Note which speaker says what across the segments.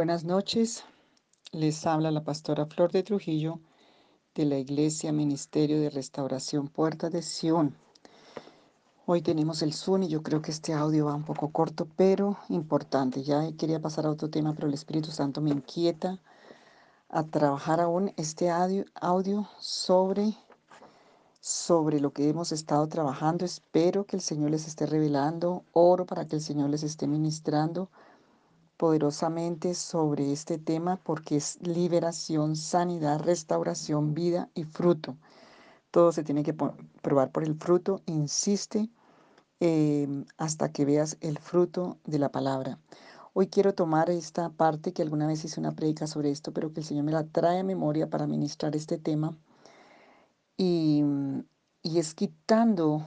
Speaker 1: Buenas noches, les habla la pastora Flor de Trujillo de la Iglesia Ministerio de Restauración Puerta de Sion. Hoy tenemos el Zoom y yo creo que este audio va un poco corto, pero importante. Ya quería pasar a otro tema, pero el Espíritu Santo me inquieta a trabajar aún este audio, audio sobre, sobre lo que hemos estado trabajando. Espero que el Señor les esté revelando, oro para que el Señor les esté ministrando poderosamente sobre este tema porque es liberación, sanidad, restauración, vida y fruto. Todo se tiene que probar por el fruto. Insiste em, hasta que veas el fruto de la palabra. Hoy quiero tomar esta parte que alguna vez hice una predica sobre esto, pero que el Señor me la trae a memoria para ministrar este tema. Y, y es quitando,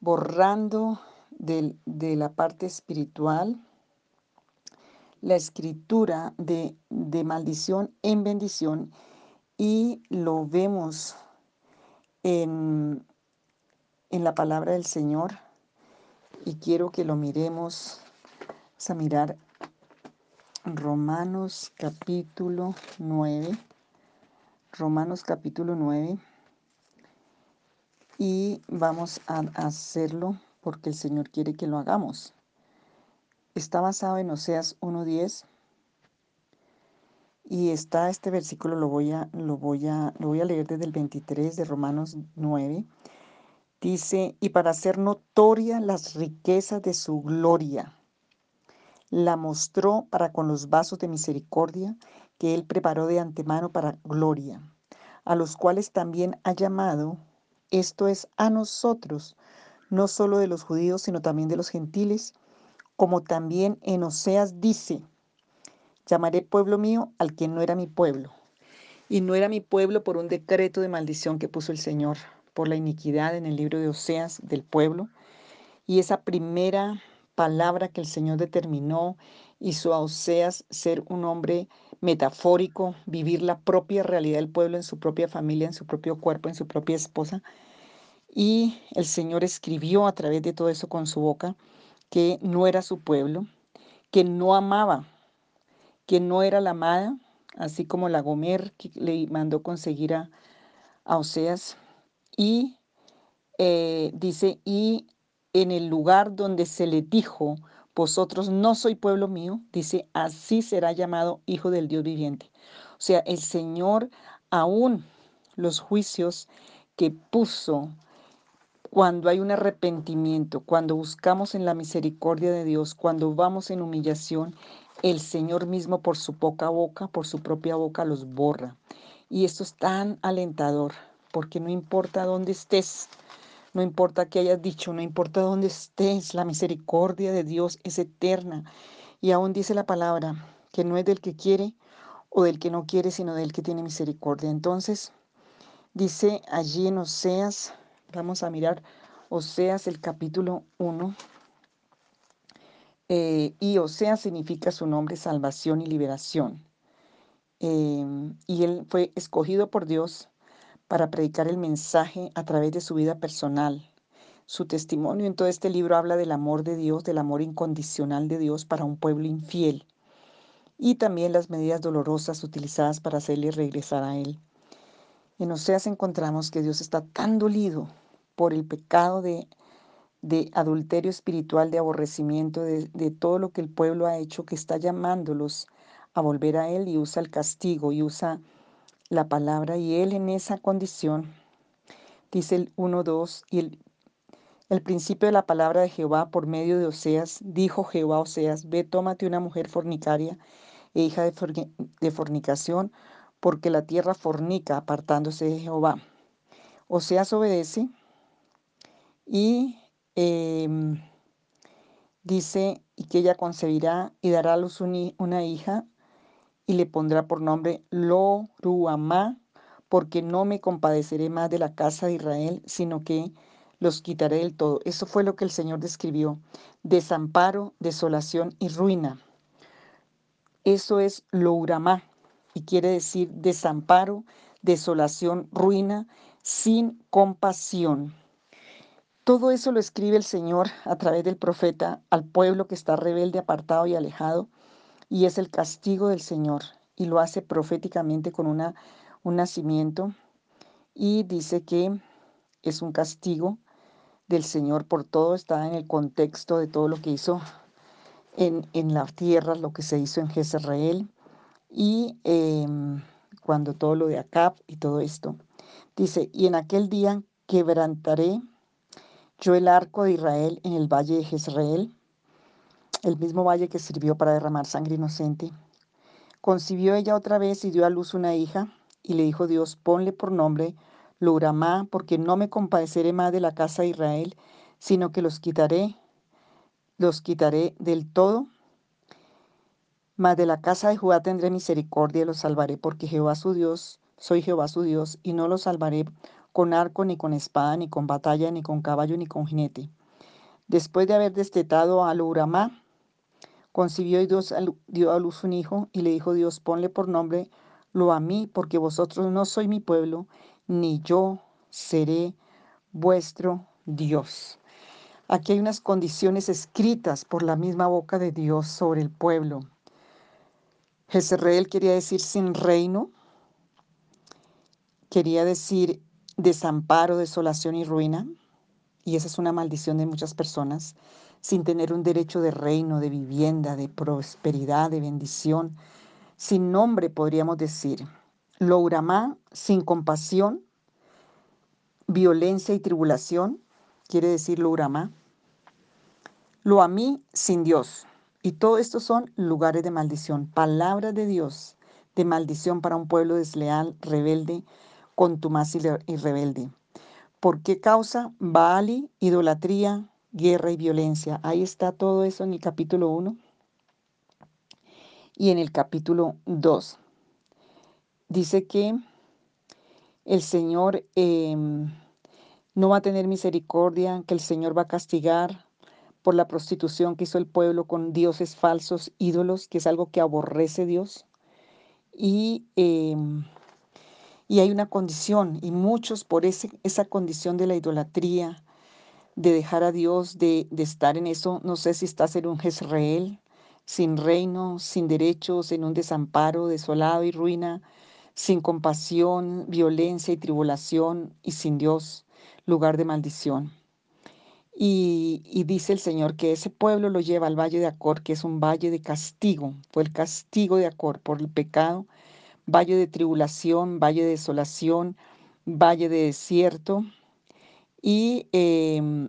Speaker 1: borrando de la parte espiritual la escritura de, maldición en bendición y lo vemos en, en la palabra del Señor y quiero que lo miremos. Vamos a mirar Romanos capítulo 9. Romanos capítulo 9. Y vamos a hacerlo porque el Señor quiere que lo hagamos. Está basado en Oseas 1.10 y está este versículo, lo voy, a, lo, voy a, lo voy a leer desde el 23 de Romanos 9. Dice, y para hacer notoria las riquezas de su gloria, la mostró para con los vasos de misericordia que él preparó de antemano para gloria, a los cuales también ha llamado, esto es, a nosotros, no solo de los judíos, sino también de los gentiles, como también en Oseas dice, llamaré pueblo mío al que no era mi pueblo. Y no era mi pueblo por un decreto de maldición que puso el Señor por la iniquidad en el libro de Oseas del pueblo. Y esa primera palabra que el Señor determinó hizo a Oseas ser un hombre metafórico, vivir la propia realidad del pueblo en su propia familia, en su propio cuerpo, en su propia esposa. Y el Señor escribió a través de todo eso con su boca que no era su pueblo, que no amaba, que no era la amada, así como la Gomer que le mandó conseguir a, Oseas. Y eh, dice, y en el lugar donde se le dijo, vosotros no soy pueblo mío, dice, así será llamado hijo del Dios viviente. O sea, el Señor aún los juicios que puso cuando hay un arrepentimiento, cuando buscamos en la misericordia de Dios, cuando vamos en humillación, el Señor mismo por su poca boca, por su propia boca los borra. Y esto es tan alentador, porque no importa dónde estés, no importa qué hayas dicho, no importa dónde estés, la misericordia de Dios es eterna. Y aún dice la palabra que no es del que quiere o del que no quiere, sino del que tiene misericordia. Entonces, dice allí en Oseas Vamos a mirar Oseas el capítulo 1. Eh, y Oseas significa su nombre salvación y liberación. Em, y él fue escogido por Dios para predicar el mensaje a través de su vida personal. Su testimonio en todo este libro habla del amor de Dios, del amor incondicional de Dios para un pueblo infiel y también las medidas dolorosas utilizadas para hacerle regresar a Él. En Oseas encontramos que Dios está tan dolido por el pecado de, de adulterio espiritual, de aborrecimiento, de, de todo lo que el pueblo ha hecho, que está llamándolos a volver a Él y usa el castigo y usa la palabra. Y Él en esa condición, dice el 1.2, y el, el principio de la palabra de Jehová por medio de Oseas, dijo Jehová Oseas, ve, tómate una mujer fornicaria e hija de fornicación, porque la tierra fornica apartándose de Jehová. Oseas obedece y em, dice, y que ella concebirá y dará a luz una hija y le pondrá por nombre Lo-Ruamá, porque no me compadeceré más de la casa de Israel, sino que los quitaré del todo. Eso fue lo que el Señor describió. Desamparo, desolación y ruina. Eso es Lo-Uramá y quiere decir desamparo, desolación, ruina, sin compasión. Todo eso lo escribe el Señor a través del profeta al pueblo que está rebelde, apartado y alejado, y es el castigo del Señor y lo hace proféticamente con una, un nacimiento y dice que es un castigo del Señor por todo, está en el contexto de todo lo que hizo en, en la tierra, lo que se hizo en Jezreel y em, cuando todo lo de Acab y todo esto. Dice, y en aquel día quebrantaré yo el arco de Israel en el valle de Jezreel, el mismo valle que sirvió para derramar sangre inocente. Concibió ella otra vez y dio a luz una hija, y le dijo Dios, ponle por nombre Luramá, porque no me compadeceré más de la casa de Israel, sino que los quitaré, los quitaré del todo. Mas de la casa de Judá tendré misericordia y los salvaré, porque Jehová su Dios, soy Jehová su Dios, y no los salvaré con arco, ni con espada, ni con batalla, ni con caballo, ni con jinete. Después de haber destetado a Luramá, concibió y Dios dio a luz un hijo, y le dijo Dios, ponle por nombre lo a mí, porque vosotros no sois mi pueblo, ni yo seré vuestro Dios. Aquí hay unas condiciones escritas por la misma boca de Dios sobre el pueblo. Jezreel quería decir sin reino, quería decir desamparo, desolación y ruina, y esa es una maldición de muchas personas, sin tener un derecho de reino, de vivienda, de prosperidad, de bendición, sin nombre podríamos decir. Lo uramá, sin compasión, violencia y tribulación, quiere decir lo uramá. Lo a mí, sin Dios. Y todo esto son lugares de maldición, palabras de Dios de maldición para un pueblo desleal, rebelde, contumaz y rebelde. ¿Por qué causa? Baali, idolatría, guerra y violencia. Ahí está todo eso en el capítulo 1 y en el capítulo 2 dice que el Señor em, no va a tener misericordia, que el Señor va a castigar por la prostitución que hizo el pueblo con dioses falsos, ídolos, que es algo que aborrece Dios. Y, em, y hay una condición, y muchos por ese, esa condición de la idolatría, de dejar a Dios, de, de estar en eso, no sé si estás en un Jezreel, sin reino, sin derechos, en un desamparo, desolado y ruina, sin compasión, violencia y tribulación, y sin Dios, lugar de maldición. Y, dice el Señor que ese pueblo lo lleva al valle de Acor, que es un valle de castigo, fue el castigo de Acor por el pecado, valle de tribulación, valle de desolación, valle de desierto. Y, em,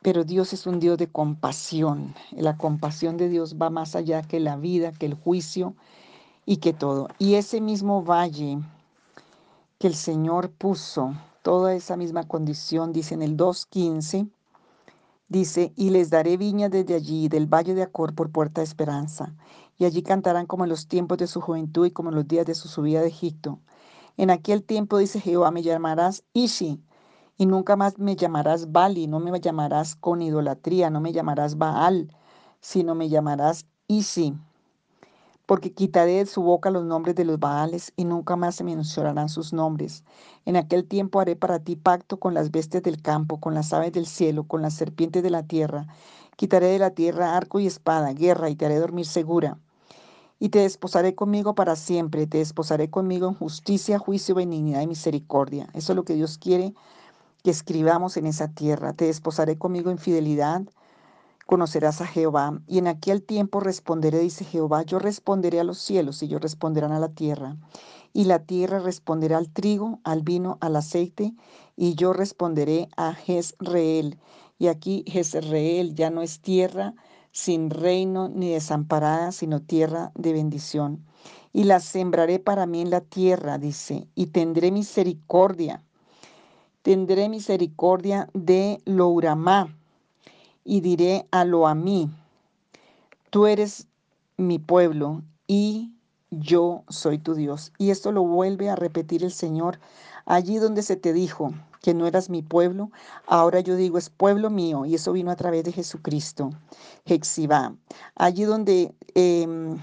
Speaker 1: pero Dios es un Dios de compasión. La compasión de Dios va más allá que la vida, que el juicio y que todo. Y ese mismo valle que el Señor puso, toda esa misma condición, dice en el 2.15, dice, y les daré viña desde allí, del valle de Acor por puerta de esperanza, y allí cantarán como en los tiempos de su juventud y como en los días de su subida de Egipto. En aquel tiempo, dice Jehová, me llamarás Ishi, y nunca más me llamarás Bali, no me llamarás con idolatría, no me llamarás Baal, sino me llamarás Ishi porque quitaré de su boca los nombres de los Baales y nunca más se mencionarán sus nombres. En aquel tiempo haré para ti pacto con las bestias del campo, con las aves del cielo, con las serpientes de la tierra. Quitaré de la tierra arco y espada, guerra, y te haré dormir segura. Y te desposaré conmigo para siempre, te desposaré conmigo en justicia, juicio, benignidad y misericordia. Eso es lo que Dios quiere que escribamos en esa tierra. Te desposaré conmigo en fidelidad, conocerás a Jehová. Y en aquel tiempo responderé, dice Jehová, yo responderé a los cielos y ellos responderán a la tierra. Y la tierra responderá al trigo, al vino, al aceite, y yo responderé a Jezreel. Y aquí Jezreel ya no es tierra sin reino ni desamparada, sino tierra de bendición. Y la sembraré para mí en la tierra, dice, y tendré misericordia. Tendré misericordia de Louramá y diré a lo a mí, tú eres mi pueblo y yo soy tu Dios. Y esto lo vuelve a repetir el Señor allí donde se te dijo que no eras mi pueblo, ahora yo digo es pueblo mío y eso vino a través de Jesucristo, Hexibá. Allí donde em,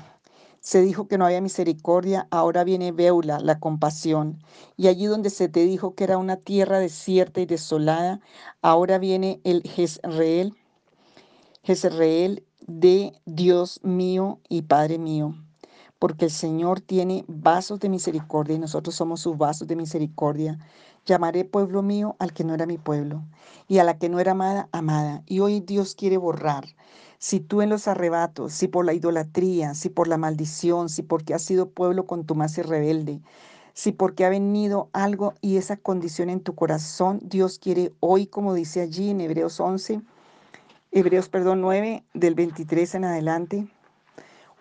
Speaker 1: se dijo que no había misericordia, ahora viene Beula, la compasión. Y allí donde se te dijo que era una tierra desierta y desolada, ahora viene el Jezreel, Jezreel de Dios mío y Padre mío porque el Señor tiene vasos de misericordia y nosotros somos sus vasos de misericordia. Llamaré pueblo mío al que no era mi pueblo y a la que no era amada, amada. Y hoy Dios quiere borrar. Si tú en los arrebatos, si por la idolatría, si por la maldición, si porque has sido pueblo con tu más rebelde, si porque ha venido algo y esa condición en tu corazón, Dios quiere hoy, como dice allí en Hebreos 11, Hebreos perdón 9 del 23 en adelante,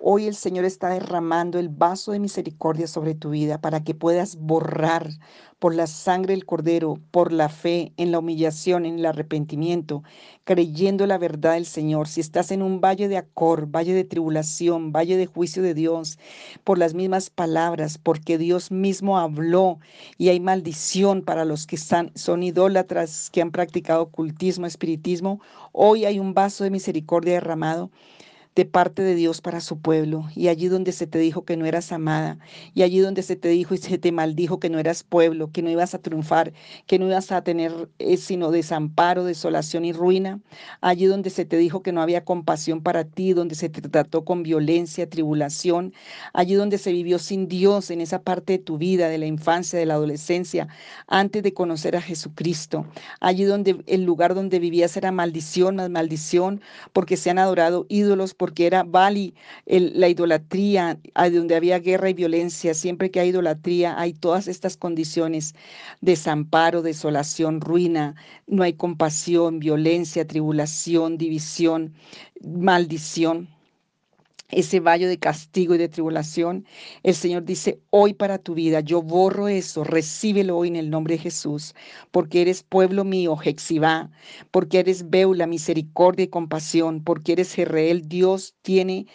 Speaker 1: Hoy el Señor está derramando el vaso de misericordia sobre tu vida para que puedas borrar por la sangre del Cordero, por la fe, en la humillación, en el arrepentimiento, creyendo la verdad del Señor. Si estás en un valle de acor, valle de tribulación, valle de juicio de Dios, por las mismas palabras, porque Dios mismo habló y hay maldición para los que están, son idólatras, que han practicado ocultismo, espiritismo, hoy hay un vaso de misericordia derramado de parte de Dios para su pueblo. Y allí donde se te dijo que no eras amada, y allí donde se te dijo y se te maldijo que no eras pueblo, que no ibas a triunfar, que no ibas a tener eh, sino desamparo, desolación y ruina, allí donde se te dijo que no había compasión para ti, donde se te trató con violencia, tribulación, allí donde se vivió sin Dios en esa parte de tu vida, de la infancia, de la adolescencia, antes de conocer a Jesucristo, allí donde el lugar donde vivías era maldición, más maldición, porque se han adorado ídolos, porque era Bali, la idolatría, donde había guerra y violencia, siempre que hay idolatría hay todas estas condiciones, desamparo, desolación, ruina, no hay compasión, violencia, tribulación, división, maldición ese valle de castigo y de tribulación, el Señor dice, hoy para tu vida, yo borro eso, recíbelo hoy en el nombre de Jesús, porque eres pueblo mío, Jexibá, porque eres Beula, misericordia y compasión, porque eres Jerreel, Dios tiene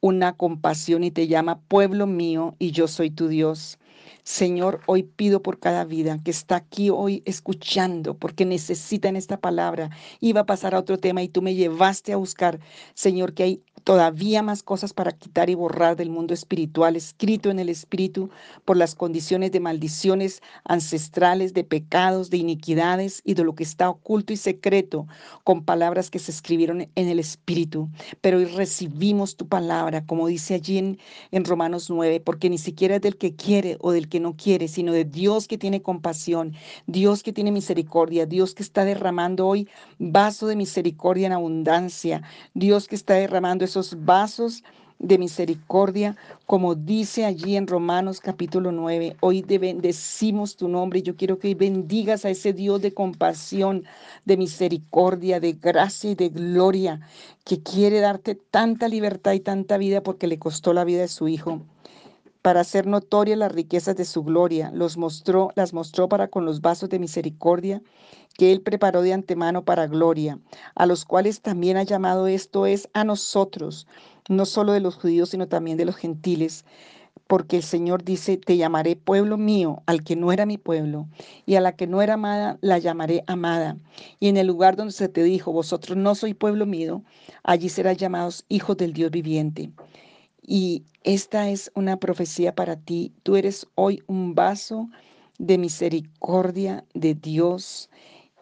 Speaker 1: una compasión y te llama pueblo mío y yo soy tu Dios. Señor, hoy pido por cada vida que está aquí hoy escuchando, porque necesitan esta palabra. Iba a pasar a otro tema y tú me llevaste a buscar, Señor, que hay todavía más cosas para quitar y borrar del mundo espiritual, escrito en el espíritu por las condiciones de maldiciones ancestrales, de pecados, de iniquidades y de lo que está oculto y secreto, con palabras que se escribieron en el espíritu. Pero hoy recibimos tu palabra, como dice allí en, Romanos 9, porque ni siquiera es del que quiere o del que no quiere, sino de Dios que tiene compasión, Dios que tiene misericordia, Dios que está derramando hoy vaso de misericordia en abundancia, Dios que está derramando esos vasos de misericordia, como dice allí en Romanos capítulo 9. Hoy te bendecimos tu nombre yo quiero que bendigas a ese Dios de compasión, de misericordia, de gracia y de gloria, que quiere darte tanta libertad y tanta vida porque le costó la vida de su Hijo para hacer notorias las riquezas de su gloria, los mostró, las mostró para con los vasos de misericordia que él preparó de antemano para gloria, a los cuales también ha llamado esto es a nosotros, no solo de los judíos, sino también de los gentiles, porque el Señor dice, te llamaré pueblo mío, al que no era mi pueblo, y a la que no era amada, la llamaré amada. Y en el lugar donde se te dijo, vosotros no sois pueblo mío, allí serán llamados hijos del Dios viviente. Y esta es una profecía para ti. Tú eres hoy un vaso de misericordia de Dios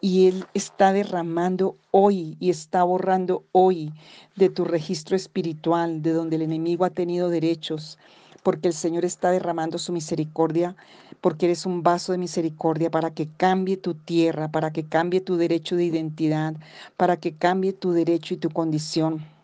Speaker 1: y Él está derramando hoy y está borrando hoy de tu registro espiritual, de donde el enemigo ha tenido derechos, porque el Señor está derramando su misericordia, porque eres un vaso de misericordia para que cambie tu tierra, para que cambie tu derecho de identidad, para que cambie tu derecho y tu condición.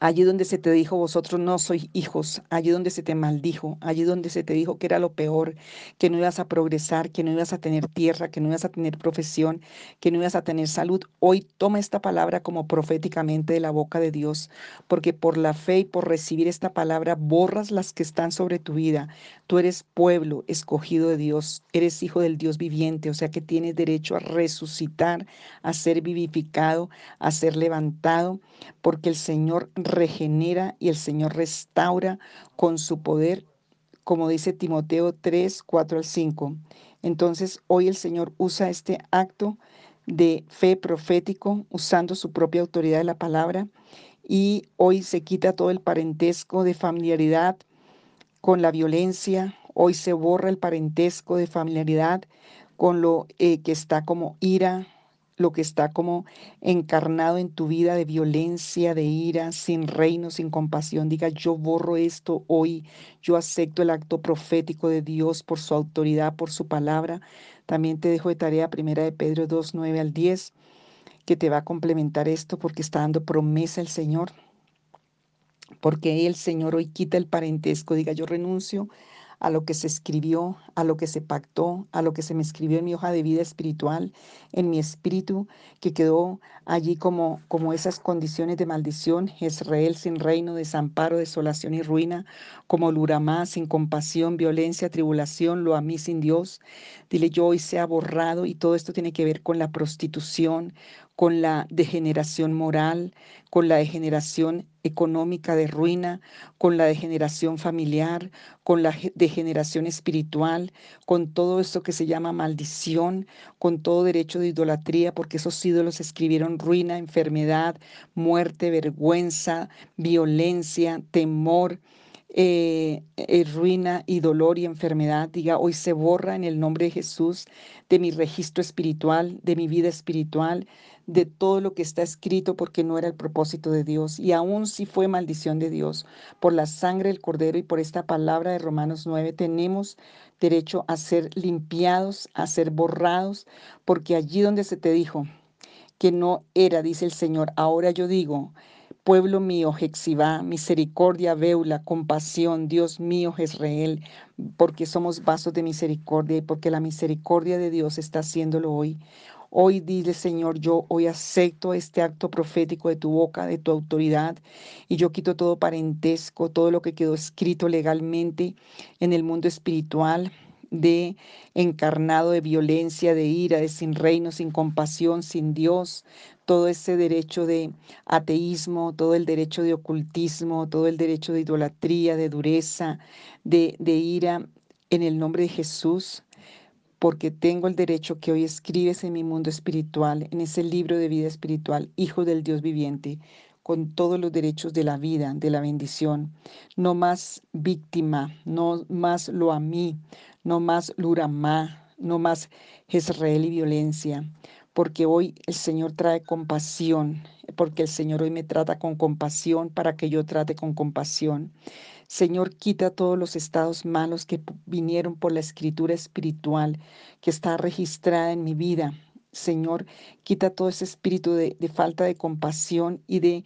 Speaker 1: Allí donde se te dijo, vosotros no sois hijos, allí donde se te maldijo, allí donde se te dijo que era lo peor, que no ibas a progresar, que no ibas a tener tierra, que no ibas a tener profesión, que no ibas a tener salud. Hoy toma esta palabra como proféticamente de la boca de Dios, porque por la fe y por recibir esta palabra borras las que están sobre tu vida. Tú eres pueblo escogido de Dios, eres hijo del Dios viviente, o sea que tienes derecho a resucitar, a ser vivificado, a ser levantado, porque el Señor regenera y el Señor restaura con su poder, como dice Timoteo 3, 4 al 5. Entonces hoy el Señor usa este acto de fe profético usando su propia autoridad de la palabra y hoy se quita todo el parentesco de familiaridad con la violencia, hoy se borra el parentesco de familiaridad con lo eh, que está como ira, lo que está como encarnado en tu vida de violencia, de ira, sin reino, sin compasión. Diga, yo borro esto hoy, yo acepto el acto profético de Dios por su autoridad, por su palabra. También te dejo de tarea primera de Pedro 2, 9 al 10, que te va a complementar esto porque está dando promesa el Señor. Porque el Señor hoy quita el parentesco. Diga, yo renuncio a lo que se escribió, a lo que se pactó, a lo que se me escribió en mi hoja de vida espiritual, en mi espíritu, que quedó allí como, como esas condiciones de maldición, Israel sin reino, desamparo, desolación y ruina, como Luramá sin compasión, violencia, tribulación, lo a mí sin Dios. Dile, yo hoy se ha borrado y todo esto tiene que ver con la prostitución, con la degeneración moral, con la degeneración económica de ruina, con la degeneración familiar, con la degeneración espiritual, con todo esto que se llama maldición, con todo derecho de idolatría, porque esos ídolos escribieron ruina, enfermedad, muerte, vergüenza, violencia, temor. Eh, eh, ruina y dolor y enfermedad, diga, hoy se borra en el nombre de Jesús de mi registro espiritual, de mi vida espiritual, de todo lo que está escrito porque no era el propósito de Dios. Y aún si fue maldición de Dios, por la sangre del cordero y por esta palabra de Romanos 9, tenemos derecho a ser limpiados, a ser borrados, porque allí donde se te dijo que no era, dice el Señor, ahora yo digo, Pueblo mío, Jexibá, misericordia, veula, compasión, Dios mío, Jezreel, porque somos vasos de misericordia y porque la misericordia de Dios está haciéndolo hoy. Hoy dile, Señor, yo hoy acepto este acto profético de tu boca, de tu autoridad, y yo quito todo parentesco, todo lo que quedó escrito legalmente en el mundo espiritual, de encarnado de violencia, de ira, de sin reino, sin compasión, sin Dios, todo ese derecho de ateísmo, todo el derecho de ocultismo, todo el derecho de idolatría, de dureza, de, de ira, en el nombre de Jesús porque tengo el derecho que hoy escribes en mi mundo espiritual, en ese libro de vida espiritual, Hijo del Dios viviente, con todos los derechos de la vida, de la bendición. No más víctima, no más lo a mí, no más luramá, no más Jezreel y violencia, porque hoy el Señor trae compasión, porque el Señor hoy me trata con compasión para que yo trate con compasión. Señor, quita todos los estados malos que vinieron por la escritura espiritual que está registrada en mi vida. Señor, quita todo ese espíritu de, falta de compasión y de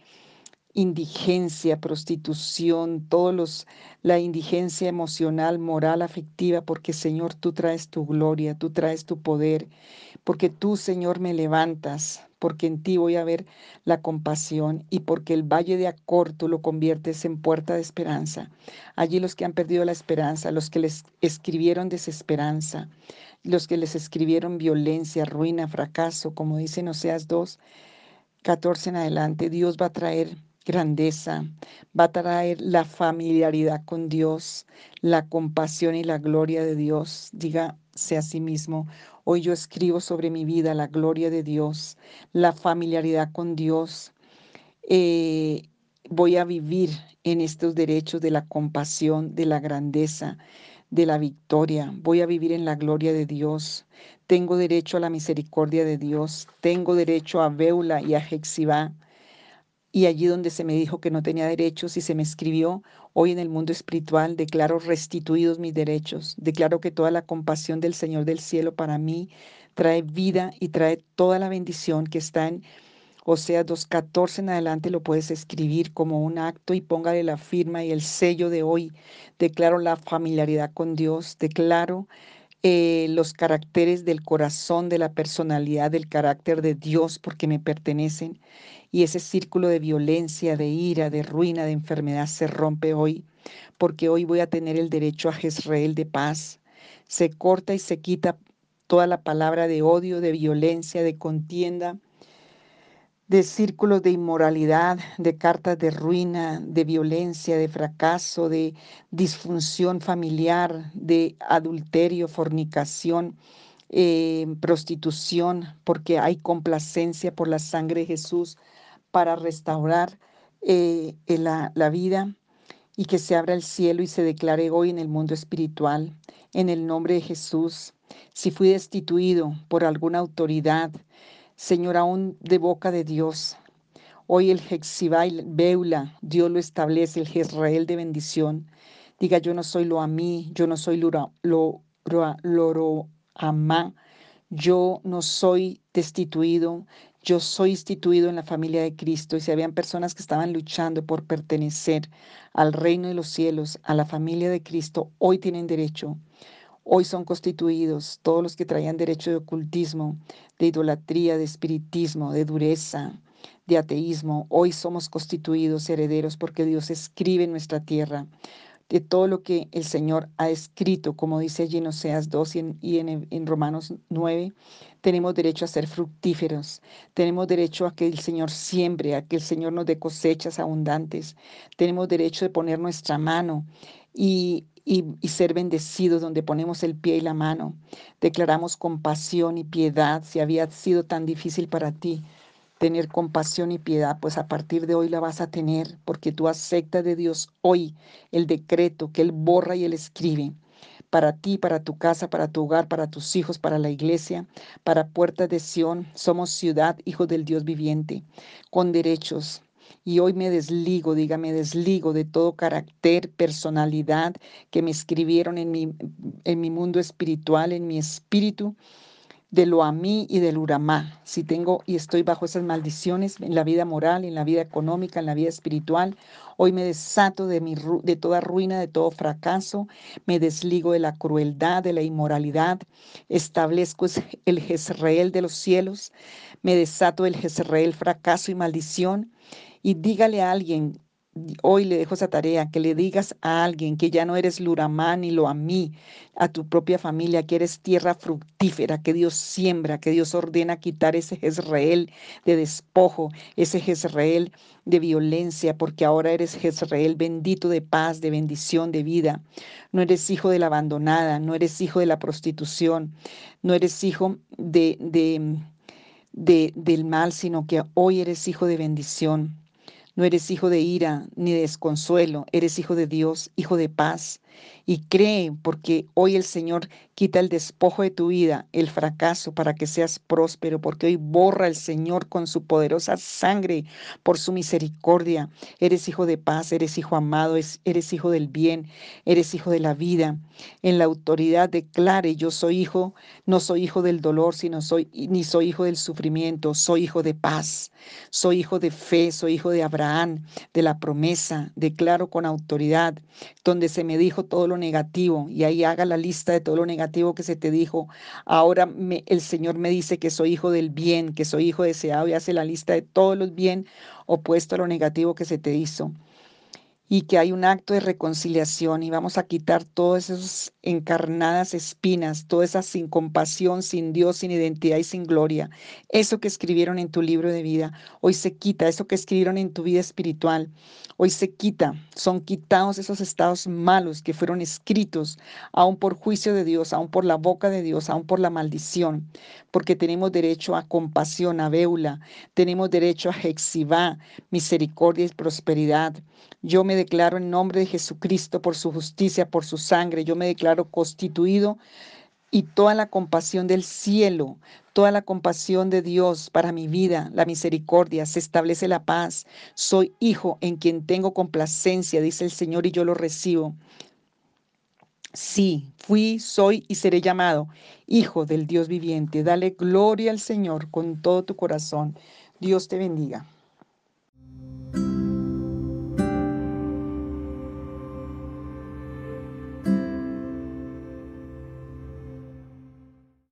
Speaker 1: indigencia, prostitución, todos los la indigencia emocional, moral, afectiva, porque Señor, tú traes tu gloria, tú traes tu poder, porque tú, Señor, me levantas, porque en ti voy a ver la compasión y porque el valle de Acor tú lo conviertes en puerta de esperanza. Allí los que han perdido la esperanza, los que les escribieron desesperanza, los que les escribieron violencia, ruina, fracaso, como dicen Oseas 2, 14 en adelante, Dios va a traer grandeza, va a traer la familiaridad con Dios, la compasión y la gloria de Dios. Dígase a sí mismo, Hoy yo escribo sobre mi vida la gloria de Dios, la familiaridad con Dios. Eh, voy a vivir en estos derechos de la compasión, de la grandeza, de la victoria. Voy a vivir en la gloria de Dios. Tengo derecho a la misericordia de Dios. Tengo derecho a Beula y a Jexibá. Y allí donde se me dijo que no tenía derechos y se me escribió, hoy en el mundo espiritual declaro restituidos mis derechos. Declaro que toda la compasión del Señor del cielo para mí trae vida y trae toda la bendición que está en Oseas 2.14 en adelante lo puedes escribir como un acto y póngale la firma y el sello de hoy. Declaro la familiaridad con Dios, declaro eh, los caracteres del corazón, de la personalidad, del carácter de Dios, porque me pertenecen y ese círculo de violencia, de ira, de ruina, de enfermedad se rompe hoy, porque hoy voy a tener el derecho a Jezreel de paz. Se corta y se quita toda la palabra de odio, de violencia, de contienda, de círculos de inmoralidad, de cartas de ruina, de violencia, de fracaso, de disfunción familiar, de adulterio, fornicación, eh, prostitución, porque hay complacencia por la sangre de Jesús para restaurar eh, la, la vida y que se abra el cielo y se declare hoy en el mundo espiritual, en el nombre de Jesús. Si fui destituido por alguna autoridad, Señor, aún de boca de Dios. Hoy el Hexibai Beula, Dios lo establece, el Jezreel de bendición. Diga, yo no soy lo a mí, yo no soy lo, lo, lo, amá, yo no soy destituido, yo soy instituido en la familia de Cristo. Y si habían personas que estaban luchando por pertenecer al reino de los cielos, a la familia de Cristo, hoy tienen derecho. Hoy son constituidos todos los que traían derecho de ocultismo, de idolatría, de espiritismo, de dureza, de ateísmo. Hoy somos constituidos herederos porque Dios escribe en nuestra tierra de todo lo que el Señor ha escrito, como dice allí en Oseas 2 y, en, Romanos 9, tenemos derecho a ser fructíferos, tenemos derecho a que el Señor siembre, a que el Señor nos dé cosechas abundantes, tenemos derecho de poner nuestra mano y, y, ser bendecidos donde ponemos el pie y la mano. Declaramos compasión y piedad si había sido tan difícil para ti tener compasión y piedad, pues a partir de hoy la vas a tener, porque tú aceptas de Dios hoy el decreto que Él borra y Él escribe para ti, para tu casa, para tu hogar, para tus hijos, para la iglesia, para Puertas de Sión. Somos ciudad, hijos del Dios viviente, con derechos. Y hoy me desligo, dígame, desligo de todo carácter, personalidad que me escribieron en mi, en mi mundo espiritual, en mi espíritu, de lo a mí y del uramá. Si tengo y estoy bajo esas maldiciones en la vida moral, en la vida económica, en la vida espiritual, hoy me desato de, de toda ruina, de todo fracaso, me desligo de la crueldad, de la inmoralidad, establezco el Jezreel de los cielos, me desato del Jezreel fracaso y maldición. Y dígale a alguien, hoy le dejo esa tarea, que le digas a alguien que ya no eres Luramán ni lo a mí, a tu propia familia, que eres tierra fructífera, que Dios siembra, que Dios ordena quitar ese Jezreel de despojo, ese Jezreel de violencia, porque ahora eres Jezreel bendito de paz, de bendición, de vida. No eres hijo de la abandonada, no eres hijo de la prostitución, no eres hijo de, de, de del mal, sino que hoy eres hijo de bendición no eres hijo de ira ni de desconsuelo, eres hijo de Dios, hijo de paz. Y cree porque hoy el Señor quita el despojo de tu vida, el fracaso, para que seas próspero, porque hoy borra el Señor con su poderosa sangre, por su misericordia. Eres hijo de paz, eres hijo amado, eres hijo del bien, eres hijo de la vida. En la autoridad declare, yo soy hijo, no soy hijo del dolor, sino soy, ni soy hijo del sufrimiento, soy hijo de paz, soy hijo de fe, soy hijo de Abraham de la promesa, declaro con autoridad, donde se me dijo todo lo negativo, y ahí haga la lista de todo lo negativo que se te dijo. Ahora el Señor me dice que soy hijo del bien, que soy hijo deseado, y hace la lista de todos los bien opuesto a lo negativo que se te hizo y que hay un acto de reconciliación y vamos a quitar todas esas encarnadas espinas, todas esas sin compasión, sin Dios, sin identidad y sin gloria. Eso que escribieron en tu libro de vida, hoy se quita, eso que escribieron en tu vida espiritual, hoy se quita, son quitados esos estados malos que fueron escritos, aún por juicio de Dios, aún por la boca de Dios, aún por la maldición, porque tenemos derecho a compasión, a beula, tenemos derecho a hexibá, misericordia y prosperidad. Yo me declaro en nombre de Jesucristo por su justicia, por su sangre. Yo me declaro constituido y toda la compasión del cielo, toda la compasión de Dios para mi vida, la misericordia, se establece la paz. Soy hijo en quien tengo complacencia, dice el Señor, y yo lo recibo. Sí, fui, soy y seré llamado hijo del Dios viviente. Dale gloria al Señor con todo tu corazón. Dios te bendiga.